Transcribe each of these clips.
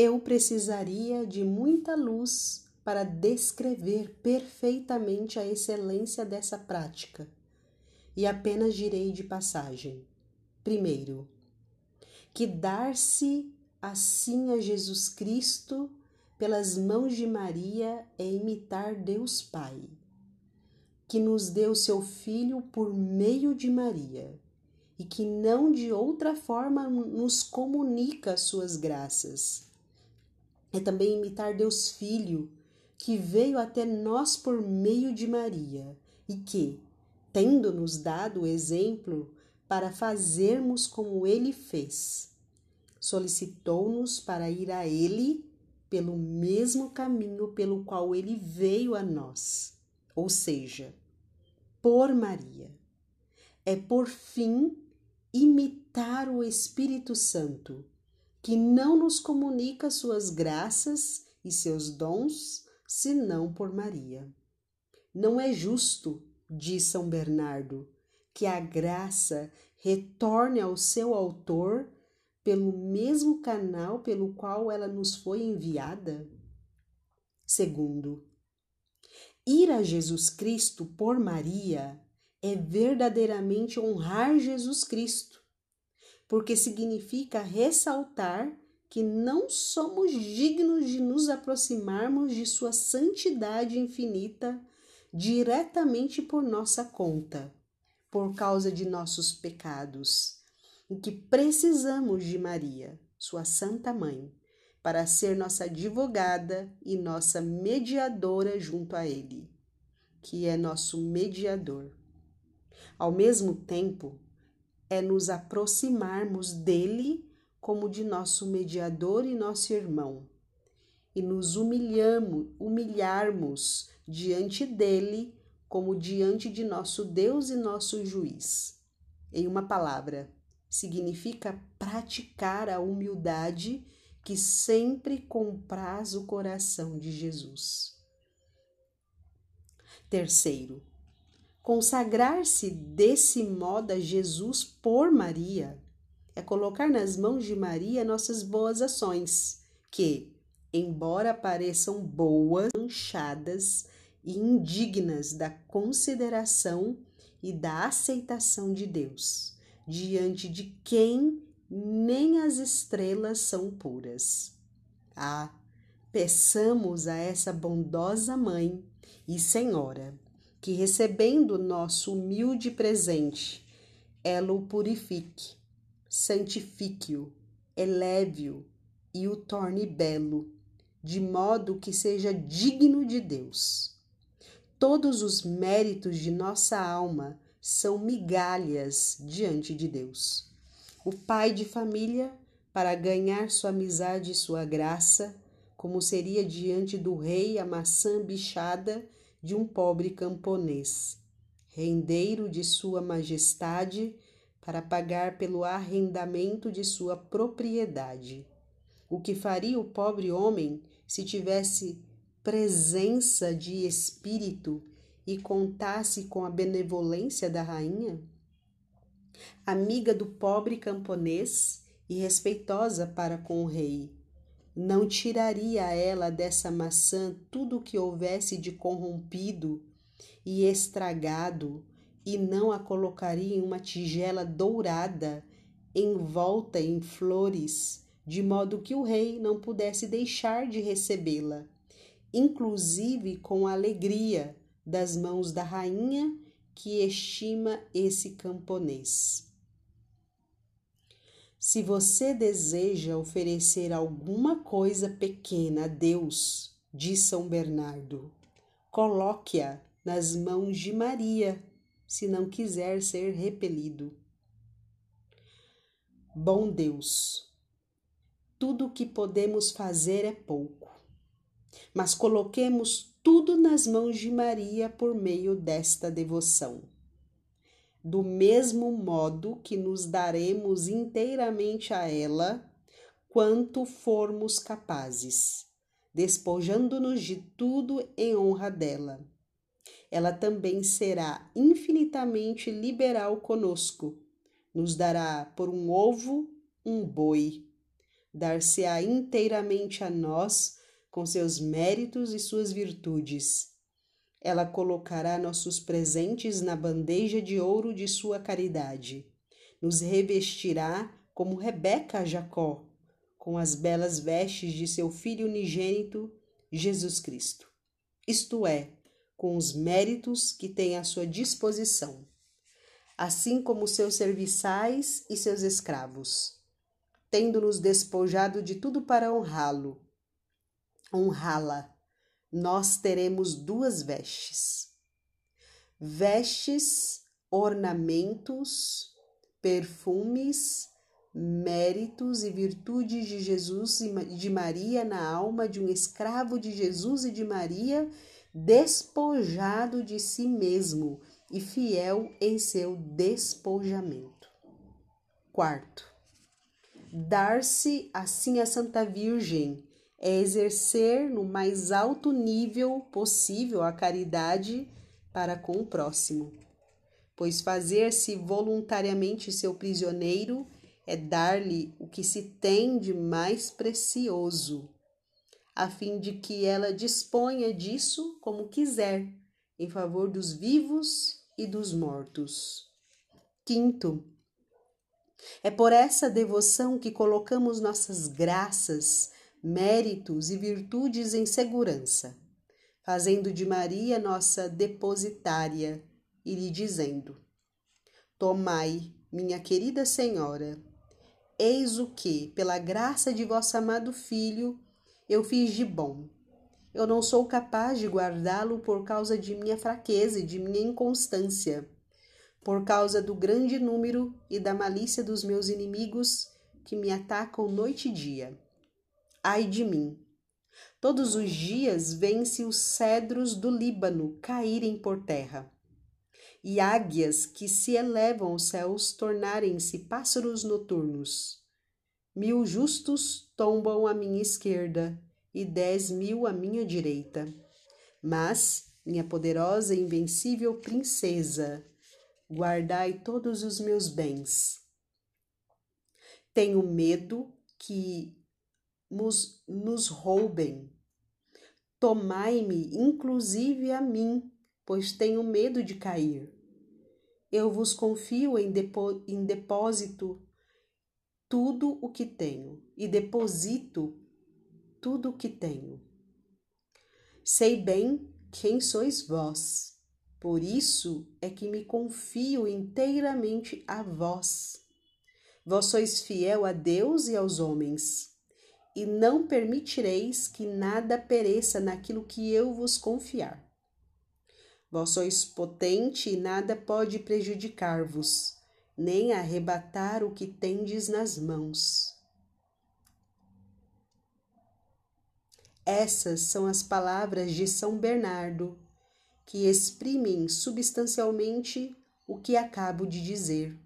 eu precisaria de muita luz para descrever perfeitamente a excelência dessa prática, e apenas direi de passagem. Primeiro, que dar-se assim a Jesus Cristo pelas mãos de Maria é imitar Deus Pai, que nos deu seu Filho por meio de Maria e que não de outra forma nos comunica suas graças. É também imitar Deus Filho, que veio até nós por meio de Maria e que, tendo-nos dado o exemplo para fazermos como ele fez, solicitou-nos para ir a ele pelo mesmo caminho pelo qual ele veio a nós, ou seja, por Maria. É por fim imitar o Espírito Santo, que não nos comunica suas graças e seus dons senão por Maria. Não é justo, diz São Bernardo, que a graça retorne ao seu autor pelo mesmo canal pelo qual ela nos foi enviada? Segundo, ir a Jesus Cristo por Maria é verdadeiramente honrar Jesus Cristo, porque significa ressaltar que não somos dignos de nos aproximarmos de Sua santidade infinita diretamente por nossa conta, por causa de nossos pecados, e que precisamos de Maria, Sua Santa Mãe, para ser nossa advogada e nossa mediadora junto a Ele, que é nosso mediador. Ao mesmo tempo, é nos aproximarmos dele como de nosso mediador e nosso irmão, e nos humilhamos, humilharmos diante dele como diante de nosso Deus e nosso juiz. Em uma palavra, significa praticar a humildade que sempre compraz o coração de Jesus. Terceiro, consagrar-se desse modo a Jesus por Maria é colocar nas mãos de Maria nossas boas ações, que, embora pareçam boas, manchadas e indignas da consideração e da aceitação de Deus, diante de quem nem as estrelas são puras. Ah, peçamos a essa bondosa Mãe e Senhora que, recebendo nosso humilde presente, ela o purifique santifique-o, eleve-o e o torne belo, de modo que seja digno de Deus. Todos os méritos de nossa alma são migalhas diante de Deus. O pai de família, para ganhar sua amizade e sua graça, como seria diante do rei a maçã bichada de um pobre camponês, rendeiro de sua majestade para pagar pelo arrendamento de sua propriedade. O que faria o pobre homem se tivesse presença de espírito e contasse com a benevolência da rainha? Amiga do pobre camponês e respeitosa para com o rei, não tiraria ela dessa maçã tudo o que houvesse de corrompido e estragado e não a colocaria em uma tigela dourada, envolta em flores, de modo que o rei não pudesse deixar de recebê-la, inclusive com alegria das mãos da rainha que estima esse camponês. Se você deseja oferecer alguma coisa pequena a Deus, diz São Bernardo, coloque-a nas mãos de Maria se não quiser ser repelido. Bom Deus, tudo o que podemos fazer é pouco, mas coloquemos tudo nas mãos de Maria por meio desta devoção. Do mesmo modo que nos daremos inteiramente a ela, quanto formos capazes, despojando-nos de tudo em honra dela ela também será infinitamente liberal conosco. Nos dará por um ovo um boi, dar-se-á inteiramente a nós com seus méritos e suas virtudes. Ela colocará nossos presentes na bandeja de ouro de sua caridade. Nos revestirá como Rebeca a Jacó, com as belas vestes de seu filho unigênito, Jesus Cristo. Isto é, com os méritos que tem à sua disposição, assim como seus serviçais e seus escravos, tendo-nos despojado de tudo para honrá-lo, honrá-la, nós teremos duas vestes. Vestes, ornamentos, perfumes, méritos e virtudes de Jesus e de Maria na alma de um escravo de Jesus e de Maria, despojado de si mesmo e fiel em seu despojamento. Quarto, dar-se assim à Santa Virgem é exercer no mais alto nível possível a caridade para com o próximo, pois fazer-se voluntariamente seu prisioneiro é dar-lhe o que se tem de mais precioso, a fim de que ela disponha disso como quiser, em favor dos vivos e dos mortos. Quinto, é por essa devoção que colocamos nossas graças méritos e virtudes em segurança, fazendo de Maria nossa depositária e lhe dizendo: Tomai, minha querida Senhora, eis o que, pela graça de vosso amado Filho, eu fiz de bom. Eu não sou capaz de guardá-lo por causa de minha fraqueza e de minha inconstância, por causa do grande número e da malícia dos meus inimigos que me atacam noite e dia. Ai de mim! Todos os dias vêm-se os cedros do Líbano caírem por terra, e águias que se elevam aos céus tornarem-se pássaros noturnos. Mil justos tombam à minha esquerda e dez mil à minha direita. Mas, minha poderosa e invencível princesa, guardai todos os meus bens. Tenho medo que nos, nos roubem. Tomai-me, inclusive a mim, pois tenho medo de cair. Eu vos confio em, depo, em depósito tudo o que tenho e deposito tudo o que tenho. Sei bem quem sois vós, por isso é que me confio inteiramente a vós. Vós sois fiel a Deus e aos homens e não permitireis que nada pereça naquilo que eu vos confiar. Vós sois potente e nada pode prejudicar-vos, nem arrebatar o que tendes nas mãos. Essas são as palavras de São Bernardo, que exprimem substancialmente o que acabo de dizer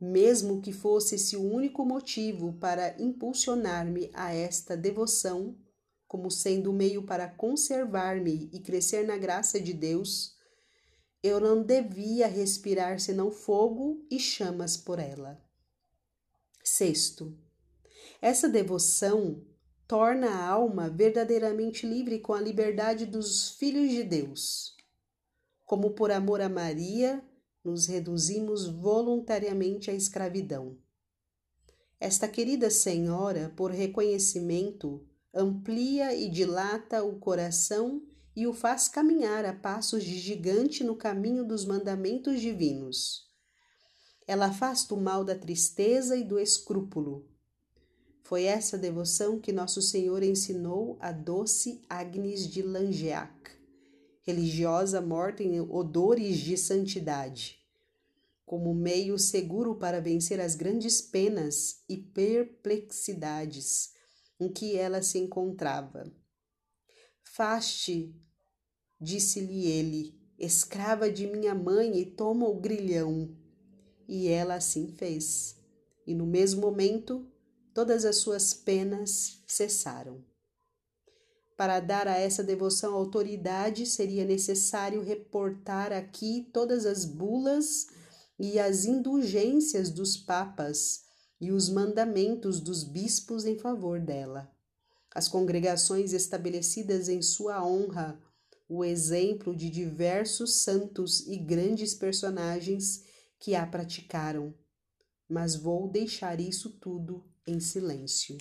mesmo que fosse esse o único motivo para impulsionar-me a esta devoção, como sendo o meio para conservar-me e crescer na graça de Deus, eu não devia respirar senão fogo e chamas por ela. Sexto, essa devoção torna a alma verdadeiramente livre com a liberdade dos filhos de Deus. Como por amor a Maria, nos reduzimos voluntariamente à escravidão. Esta querida senhora, por reconhecimento, amplia e dilata o coração e o faz caminhar a passos de gigante no caminho dos mandamentos divinos. Ela afasta o mal da tristeza e do escrúpulo. Foi essa devoção que Nosso Senhor ensinou a doce Agnes de Langeac religiosa morta em odores de santidade, como meio seguro para vencer as grandes penas e perplexidades em que ela se encontrava. Faste, disse-lhe ele, escrava de minha mãe e toma o grilhão. E ela assim fez. E no mesmo momento, todas as suas penas cessaram. Para dar a essa devoção autoridade, seria necessário reportar aqui todas as bulas e as indulgências dos papas e os mandamentos dos bispos em favor dela. As congregações estabelecidas em sua honra, o exemplo de diversos santos e grandes personagens que a praticaram. Mas vou deixar isso tudo em silêncio.